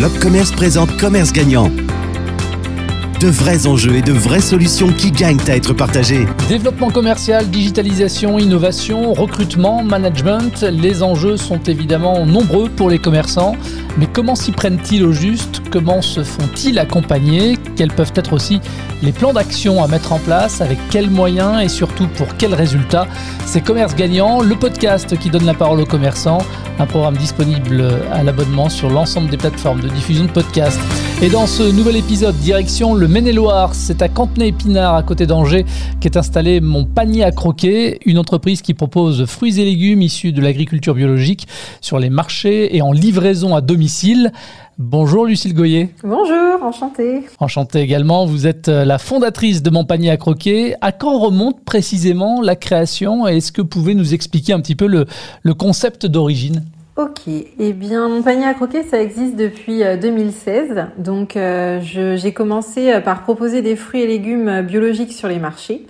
L'Opcommerce présente Commerce Gagnant. De vrais enjeux et de vraies solutions qui gagnent à être partagés. Développement commercial, digitalisation, innovation, recrutement, management, les enjeux sont évidemment nombreux pour les commerçants. Mais comment s'y prennent-ils au juste? Comment se font-ils accompagner? Quels peuvent être aussi les plans d'action à mettre en place Avec quels moyens et surtout pour quels résultats C'est Commerce Gagnant, le podcast qui donne la parole aux commerçants, un programme disponible à l'abonnement sur l'ensemble des plateformes de diffusion de podcasts. Et dans ce nouvel épisode, direction le Maine-et-Loire, c'est à Cantenay-Épinard, à côté d'Angers, qu'est installé Mon Panier à Croquer, une entreprise qui propose fruits et légumes issus de l'agriculture biologique sur les marchés et en livraison à domicile. Bonjour Lucille Goyer. Bonjour, enchantée. Enchantée également, vous êtes la fondatrice de Mon Panier à Croquer. À quand remonte précisément la création Est-ce que vous pouvez nous expliquer un petit peu le, le concept d'origine? Ok, eh bien mon panier à croquer ça existe depuis 2016. Euh, Donc euh, j'ai commencé euh, par proposer des fruits et légumes biologiques sur les marchés,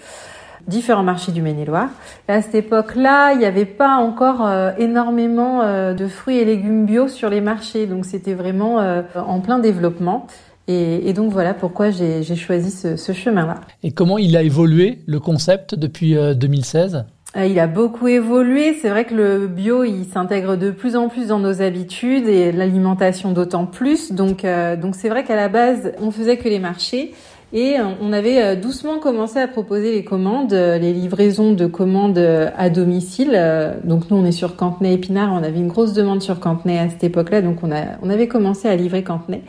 différents marchés du Maine-et-Loire. À cette époque-là, il n'y avait pas encore énormément de fruits et légumes bio sur les marchés, donc c'était vraiment en plein développement. Et, donc voilà pourquoi j'ai choisi ce, ce chemin-là. Et comment il a évolué le concept depuis 2016 euh, il a beaucoup évolué. C'est vrai que le bio, il s'intègre de plus en plus dans nos habitudes et l'alimentation d'autant plus. Donc, euh, donc c'est vrai qu'à la base, on faisait que les marchés. Et euh, on avait doucement commencé à proposer les commandes, les livraisons de commandes à domicile. Donc nous, on est sur Cantenay Épinard, on avait une grosse demande sur Cantenay à cette époque-là, donc on, a, on avait commencé à livrer Cantenay.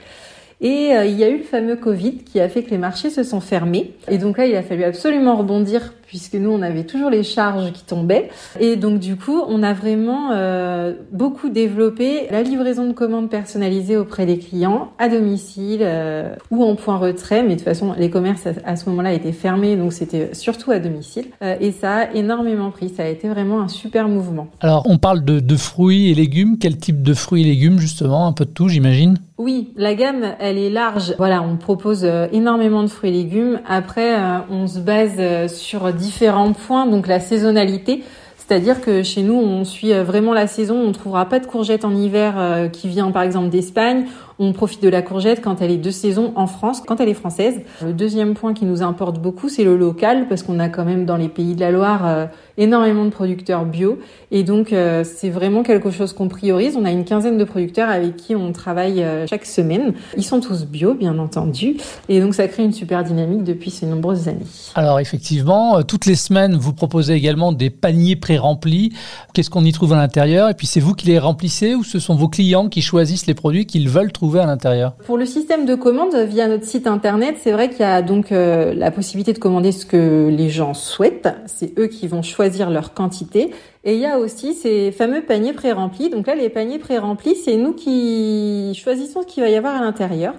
Et il y a eu le fameux Covid qui a fait que les marchés se sont fermés. Et donc là, il a fallu absolument rebondir puisque nous, on avait toujours les charges qui tombaient. Et donc, du coup, on a vraiment euh, beaucoup développé la livraison de commandes personnalisées auprès des clients, à domicile euh, ou en point retrait. Mais de toute façon, les commerces à, ce moment-là étaient fermés, donc c'était surtout à domicile. Euh, et ça a énormément pris. Ça a été vraiment un super mouvement. Alors, on parle de, de fruits et légumes. Quel type de fruits et légumes, justement? Un peu de tout, j'imagine? Oui, la gamme, elle est large. Voilà, on propose énormément de fruits et légumes. Après, on se base sur différents points, donc la saisonnalité. C'est-à-dire que chez nous, on suit vraiment la saison. On ne trouvera pas de courgette en hiver euh, qui vient par exemple d'Espagne. On profite de la courgette quand elle est de saison en France, quand elle est française. Le deuxième point qui nous importe beaucoup, c'est le local, parce qu'on a quand même dans les pays de la Loire euh, énormément de producteurs bio. Et donc, euh, c'est vraiment quelque chose qu'on priorise. On a une quinzaine de producteurs avec qui on travaille euh, chaque semaine. Ils sont tous bio, bien entendu. Et donc, ça crée une super dynamique depuis ces nombreuses années. Alors, effectivement, toutes les semaines, vous proposez également des paniers pré-remplis. Qu'est-ce qu'on y trouve à l'intérieur? Et puis, c'est vous qui les remplissez ou ce sont vos clients qui choisissent les produits qu'ils veulent trouver à l'intérieur? Pour le système de commande via notre site internet, c'est vrai qu'il y a donc euh, la possibilité de commander ce que les gens souhaitent. C'est eux qui vont choisir leur quantité. Et il y a aussi ces fameux paniers pré-remplis. Donc là, les paniers pré-remplis, c'est nous qui choisissons ce qu'il va y avoir à l'intérieur.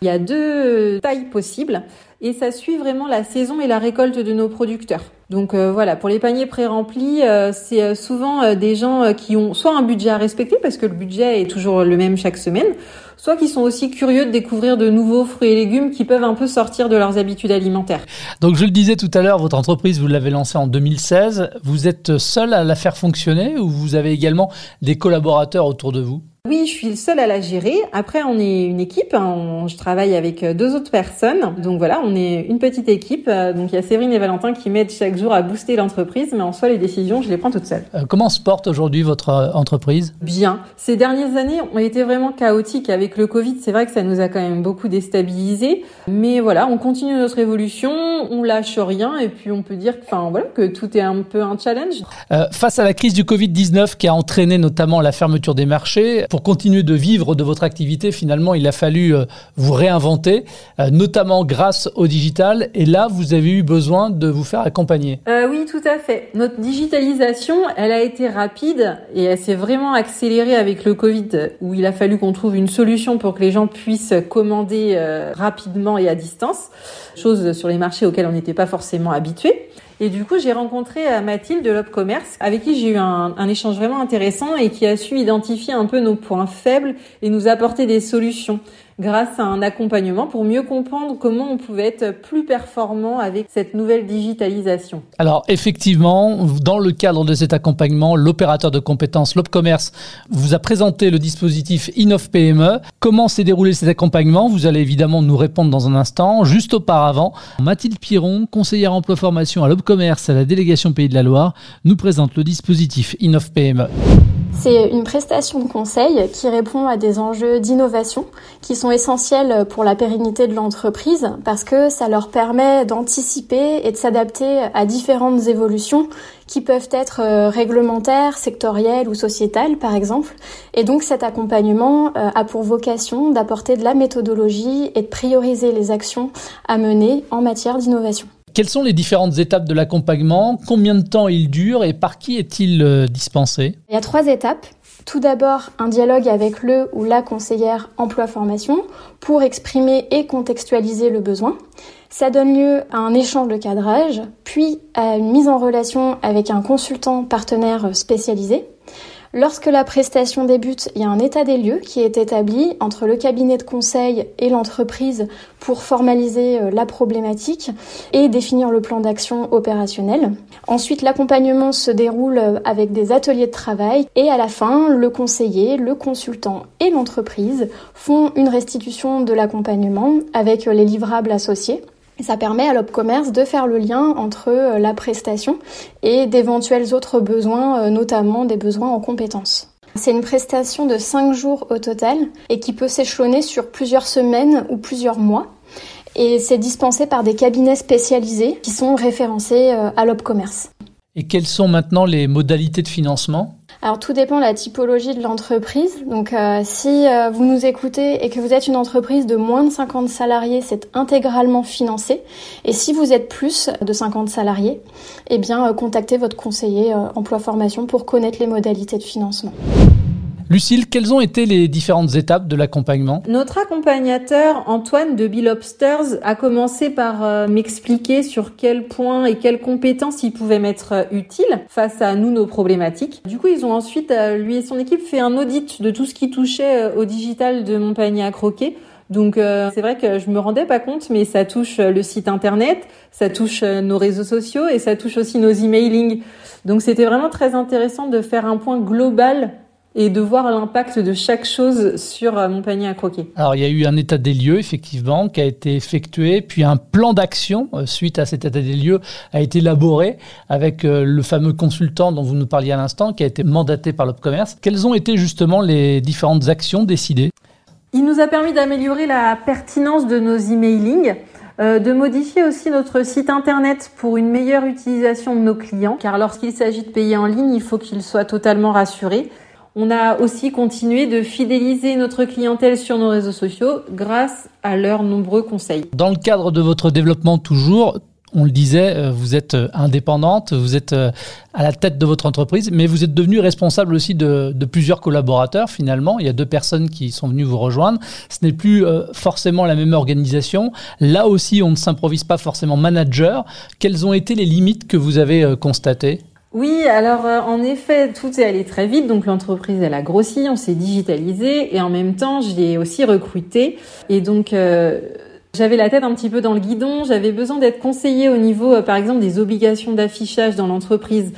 Il y a deux tailles possibles et ça suit vraiment la saison et la récolte de nos producteurs. Donc euh, voilà, pour les paniers pré-remplis, euh, c'est euh, souvent des gens qui ont soit un budget à respecter parce que le budget est toujours le même chaque semaine, soit qui sont aussi curieux de découvrir de nouveaux fruits et légumes qui peuvent un peu sortir de leurs habitudes alimentaires. Donc je le disais tout à l'heure, votre entreprise, vous l'avez lancée en 2016. Vous êtes seul à la faire fonctionner ou vous avez également des collaborateurs autour de vous? Oui, je suis le seul à la gérer. Après, on est une équipe. Hein. je travaille avec euh, deux autres personnes. Donc voilà, on est une petite équipe. Euh, donc il y a Séverine et Valentin qui m'aident chaque jour à booster l'entreprise. Mais en soi, les décisions, je les prends toute seule. Euh, comment se porte aujourd'hui votre entreprise? Bien. Ces dernières années ont été vraiment chaotiques avec le Covid. C'est vrai que ça nous a quand même beaucoup déstabilisés. Mais voilà, on continue notre évolution. On lâche rien. Et puis on peut dire enfin, voilà, que tout est un peu un challenge. face à la crise du Covid-19 qui a entraîné notamment la fermeture des marchés, pour continuer de vivre de votre activité, finalement, il a fallu euh, vous réinventer, euh, notamment grâce au digital. Et là, vous avez eu besoin de vous faire accompagner. Euh, oui, tout à fait. Notre digitalisation, elle a été rapide et elle s'est vraiment accélérée avec le Covid, où il a fallu qu'on trouve une solution pour que les gens puissent commander rapidement et à distance, chose sur les marchés auxquels on n'était pas forcément habitués. Et du coup, j'ai rencontré euh, Mathilde de l'Opcommerce, avec qui j'ai eu un, un, échange vraiment intéressant et qui a su identifier un peu nos points faibles et nous apporter des solutions grâce à un accompagnement pour mieux comprendre comment on pouvait être plus performant avec cette nouvelle digitalisation. Alors effectivement, dans le cadre de cet accompagnement, l'opérateur de compétences, l'Opcommerce, vous a présenté le dispositif Innov PME. Comment s'est déroulé cet accompagnement Vous allez évidemment nous répondre dans un instant. Juste auparavant, Mathilde Piron, conseillère emploi formation à l'Obcommerce à la délégation Pays de la Loire, nous présente le dispositif InnovPME. C'est une prestation de conseil qui répond à des enjeux d'innovation qui sont essentiels pour la pérennité de l'entreprise parce que ça leur permet d'anticiper et de s'adapter à différentes évolutions qui peuvent être euh, réglementaires, sectorielles ou sociétales par exemple. Et donc cet accompagnement euh, a pour vocation d'apporter de la méthodologie et de prioriser les actions à mener en matière d'innovation. Quelles sont les différentes étapes de l'accompagnement? Combien de temps il dure et par qui est-il euh, dispensé? Il y a trois étapes. Tout d'abord, un dialogue avec le ou la conseillère emploi-formation pour exprimer et contextualiser le besoin. Ça donne lieu à un échange de cadrage, puis à une mise en relation avec un consultant partenaire spécialisé. Lorsque la prestation débute, il y a un état des lieux qui est établi entre le cabinet de conseil et l'entreprise pour formaliser euh, la problématique et définir le plan d'action opérationnel. Ensuite, l'accompagnement se déroule euh, avec des ateliers de travail et à la fin, le conseiller, le consultant et l'entreprise font une restitution de l'accompagnement avec euh, les livrables associés. Ça permet à l'Opcommerce de faire le lien entre euh, la prestation et d'éventuels autres besoins, euh, notamment des besoins en compétences. C'est une prestation de 5 jours au total et qui peut s'échelonner sur plusieurs semaines ou plusieurs mois. Et c'est dispensé par des cabinets spécialisés qui sont référencés euh, à l'Opcommerce. Et quelles sont maintenant les modalités de financement? Alors tout dépend de la typologie de l'entreprise. Donc euh, si euh, vous nous écoutez et que vous êtes une entreprise de moins de 50 salariés, c'est intégralement financé. Et si vous êtes plus de 50 salariés, eh bien euh, contactez votre conseiller emploi formation pour connaître les modalités de financement. Lucille, quelles ont été les différentes étapes de l'accompagnement? Notre accompagnateur Antoine de Bill Obsters a commencé par euh, m'expliquer sur quel point et quelles compétences il pouvait mettre euh, utile face à nous nos problématiques. Du coup, ils ont ensuite euh, lui et son équipe fait un audit de tout ce qui touchait au digital de mon panier à croquer. Donc c'est vrai que je me rendais pas compte, mais ça touche le site internet, ça touche nos réseaux sociaux et ça touche aussi nos emailing. Donc c'était vraiment très intéressant de faire un point global et de voir l'impact de chaque chose sur euh, mon panier à croquer. Alors il y a eu un état des lieux effectivement qui a été effectué, puis un plan d'action euh, suite à cet état des lieux a été élaboré avec euh, le fameux consultant dont vous nous parliez à l'instant qui a été mandaté par l'Opcommerce. Quelles ont été justement les différentes actions décidées? Il nous a permis d'améliorer la pertinence de nos emailing. de modifier aussi notre site internet pour une meilleure utilisation de nos clients, car lorsqu'il s'agit de payer en ligne, il faut qu'ils soient totalement rassurés. On a aussi continué de fidéliser notre clientèle sur nos réseaux sociaux grâce à leurs nombreux conseils. Dans le cadre de votre développement toujours, on le disait, euh, vous êtes euh, indépendante, vous êtes euh, à la tête de votre entreprise, mais vous êtes devenue responsable aussi de, plusieurs collaborateurs finalement. Il y a deux personnes qui sont venues vous rejoindre. Ce n'est plus forcément la même organisation. Là aussi, on ne s'improvise pas forcément manager. Quelles ont été les limites que vous avez constatées? Oui, alors euh, en effet, tout est allé très vite. Donc l'entreprise, elle a grossi, on s'est digitalisé et en même temps, j'ai aussi recruté. Et donc, euh, j'avais la tête un petit peu dans le guidon. J'avais besoin d'être conseillée au niveau, euh, par exemple, des obligations d'affichage dans l'entreprise.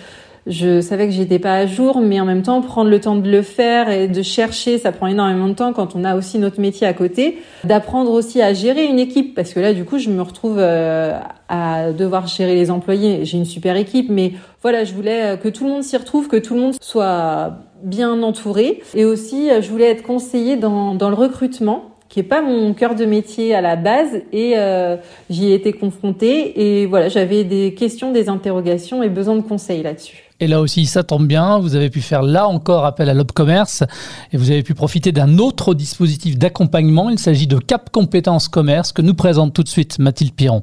Je savais que j'étais pas à jour, mais en même temps, prendre le temps de le faire et de chercher, ça prend énormément de temps quand on a aussi notre métier à côté. D'apprendre aussi à gérer une équipe, parce que là, du coup, je me retrouve euh, à devoir gérer les employés. J'ai une super équipe, mais voilà, je voulais que tout le monde s'y retrouve, que tout le monde soit bien entouré. Et aussi, je voulais être conseillée dans, dans le recrutement qui est pas mon cœur de métier à la base et euh, j'y ai été confrontée et voilà j'avais des questions, des interrogations et besoin de conseils là-dessus. Et là aussi, ça tombe bien, vous avez pu faire là encore appel à l'Opcommerce et vous avez pu profiter d'un autre dispositif d'accompagnement. Il s'agit de Cap Compétences Commerce que nous présente tout de suite Mathilde Piron.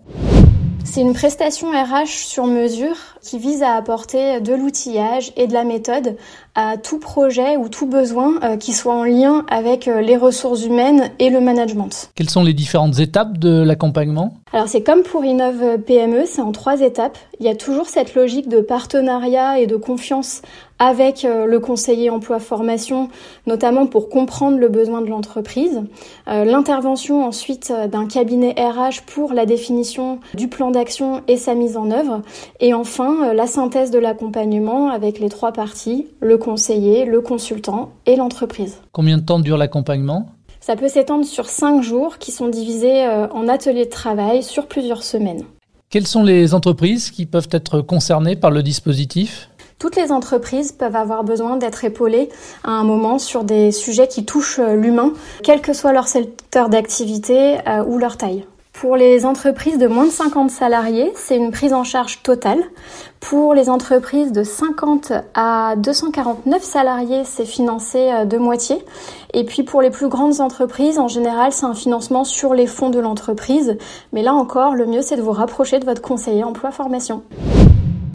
C'est une prestation RH sur mesure qui vise à apporter de l'outillage et de la méthode à tout projet ou tout besoin euh, qui soit en lien avec euh, les ressources humaines et le management. Quelles sont les différentes étapes de l'accompagnement? Alors c'est comme pour Innove PME, c'est en trois étapes. Il y a toujours cette logique de partenariat et de confiance avec euh, le conseiller emploi formation, notamment pour comprendre le besoin de l'entreprise. L'intervention ensuite d'un cabinet RH pour la définition du plan d'action et sa mise en œuvre. Et enfin, la synthèse de l'accompagnement avec les trois parties, le conseiller, le consultant et l'entreprise. Combien de temps dure l'accompagnement? Ça peut s'étendre sur 5 jours qui sont divisés euh, en ateliers de travail sur plusieurs semaines. Quelles sont les entreprises qui peuvent être concernées par le dispositif? Toutes les entreprises peuvent avoir besoin d'être épaulées à un moment sur des sujets qui touchent euh, l'humain, quel que soit leur secteur d'activité euh, ou leur taille. Pour les entreprises de moins de 50 salariés, c'est une prise en charge totale. Pour les entreprises de 50 à 249 salariés, c'est financé euh, de moitié. Et puis pour les plus grandes entreprises, en général, c'est un financement sur les fonds de l'entreprise. Mais là encore, le mieux, c'est de vous rapprocher de votre conseiller emploi-formation.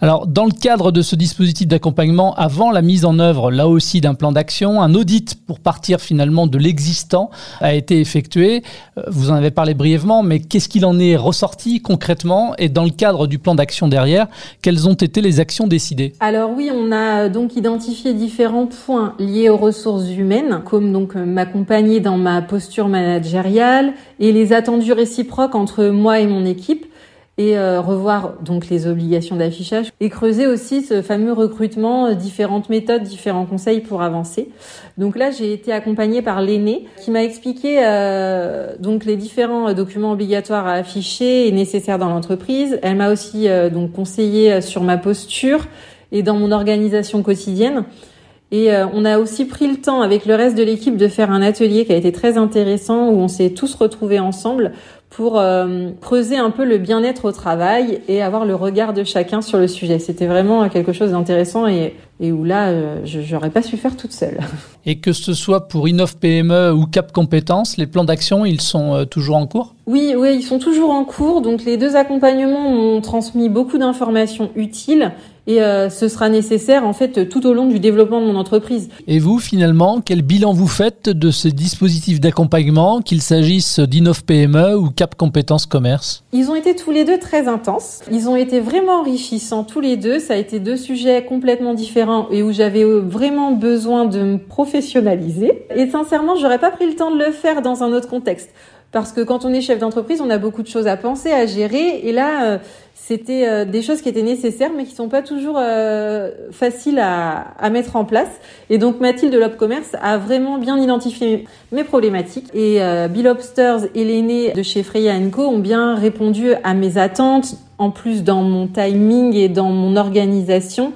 Alors, dans le cadre de ce dispositif d'accompagnement, avant la mise en œuvre, là aussi, d'un plan d'action, un audit pour partir finalement de l'existant a été effectué. Euh, vous en avez parlé brièvement, mais qu'est-ce qu'il en est ressorti concrètement? Et dans le cadre du plan d'action derrière, quelles ont été les actions décidées? Alors oui, on a donc identifié différents points liés aux ressources humaines, comme donc euh, m'accompagner dans ma posture managériale et les attendus réciproques entre moi et mon équipe et euh, revoir donc les obligations d'affichage et creuser aussi ce fameux recrutement, euh, différentes méthodes, différents conseils pour avancer. Donc là, j'ai été accompagnée par l'aîné qui m'a expliqué euh, donc les différents documents obligatoires à afficher et nécessaires dans l'entreprise. Elle m'a aussi donc conseillé sur ma posture et dans mon organisation quotidienne. Et on a aussi pris le temps avec le reste de l'équipe de faire un atelier qui a été très intéressant où on s'est tous retrouvés ensemble pour euh, creuser un peu le bien-être au travail et avoir le regard de chacun sur le sujet. C'était vraiment quelque chose d'intéressant et, et, où là, euh, je n'aurais pas su faire toute seule. Et que ce soit pour Innov PME ou Cap Compétences, les plans d'action, ils sont euh, toujours en cours? Oui, oui, ils sont toujours en cours. Donc les deux accompagnements m'ont transmis beaucoup d'informations utiles et euh, ce sera nécessaire en fait tout au long du développement de mon entreprise. Et vous finalement, quel bilan vous faites de ce dispositif d'accompagnement, qu'il s'agisse d'Innov PME ou Cap Compétences Commerce? Ils ont été tous les deux très intenses. Ils ont été vraiment enrichissants tous les deux. Ça a été deux sujets complètement différents et où j'avais euh, vraiment besoin de me professionnaliser. Et sincèrement, j'aurais pas pris le temps de le faire dans un autre contexte. Parce que quand on est chef d'entreprise, on a beaucoup de choses à penser, à gérer. Et là, euh, c'était euh, des choses qui étaient nécessaires, mais qui sont pas toujours euh, faciles à, à, mettre en place. Et donc Mathilde de l'Opcommerce a vraiment bien identifié mes problématiques. Et Bill Obsters et l'aîné de chez Freya Co ont bien répondu à mes attentes, en plus dans mon timing et dans mon organisation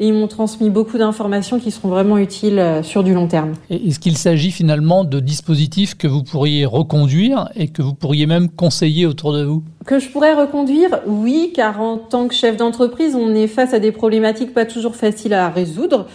et ils m'ont transmis beaucoup d'informations qui seront vraiment utiles euh, sur du long terme. Est-ce qu'il s'agit finalement de dispositifs que vous pourriez reconduire et que vous pourriez même conseiller autour de vous? Que je pourrais reconduire, oui, car en tant que chef d'entreprise, on est face à des problématiques pas toujours faciles à résoudre.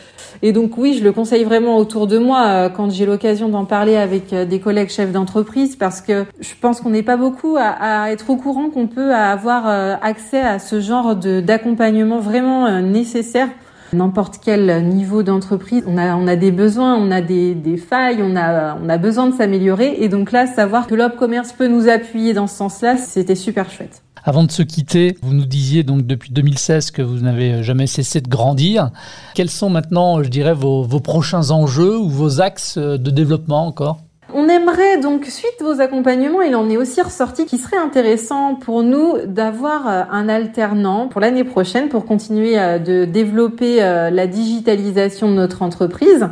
Et donc oui, je le conseille vraiment autour de moi euh, quand j'ai l'occasion d'en parler avec euh, des collègues chefs d'entreprise parce que je pense qu'on n'est pas beaucoup à, à, être au courant qu'on peut avoir accès à ce genre d'accompagnement vraiment nécessaire n'importe quel niveau d'entreprise, on a, on a des besoins, on a des, des failles, on a, on a besoin de s'améliorer. Et donc là, savoir que l'Op Commerce peut nous appuyer dans ce sens-là, c'était super chouette. Avant de se quitter, vous nous disiez donc depuis 2016 que vous n'avez jamais cessé de grandir. Quels sont maintenant, je dirais, vos, vos prochains enjeux ou vos axes de développement encore? On aimerait donc, suite vos accompagnements, il en est aussi ressorti qu'il serait intéressant pour nous d'avoir euh, un alternant pour l'année prochaine pour continuer euh, de développer euh, la digitalisation de notre entreprise.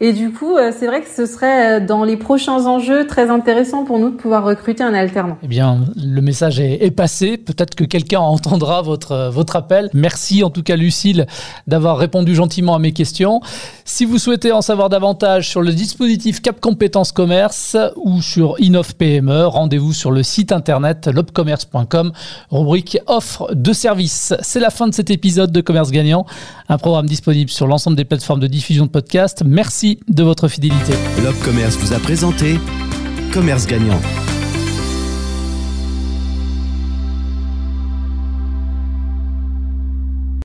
Et du coup, euh, c'est vrai que ce serait euh, dans les prochains enjeux très intéressant pour nous de pouvoir recruter un alternant. Eh bien, le message est, passé. Peut-être que quelqu'un entendra votre, euh, votre appel. Merci en tout cas, Lucille, d'avoir répondu gentiment à mes questions. Si vous souhaitez en savoir davantage sur le dispositif Cap Compétences Commerce ou sur Innov PME, rendez-vous sur le site internet lobcommerce.com, rubrique offre de services. C'est la fin de cet épisode de Commerce Gagnant, un programme disponible sur l'ensemble des plateformes de diffusion de podcasts. Merci de votre fidélité. L'Op Commerce vous a présenté Commerce Gagnant.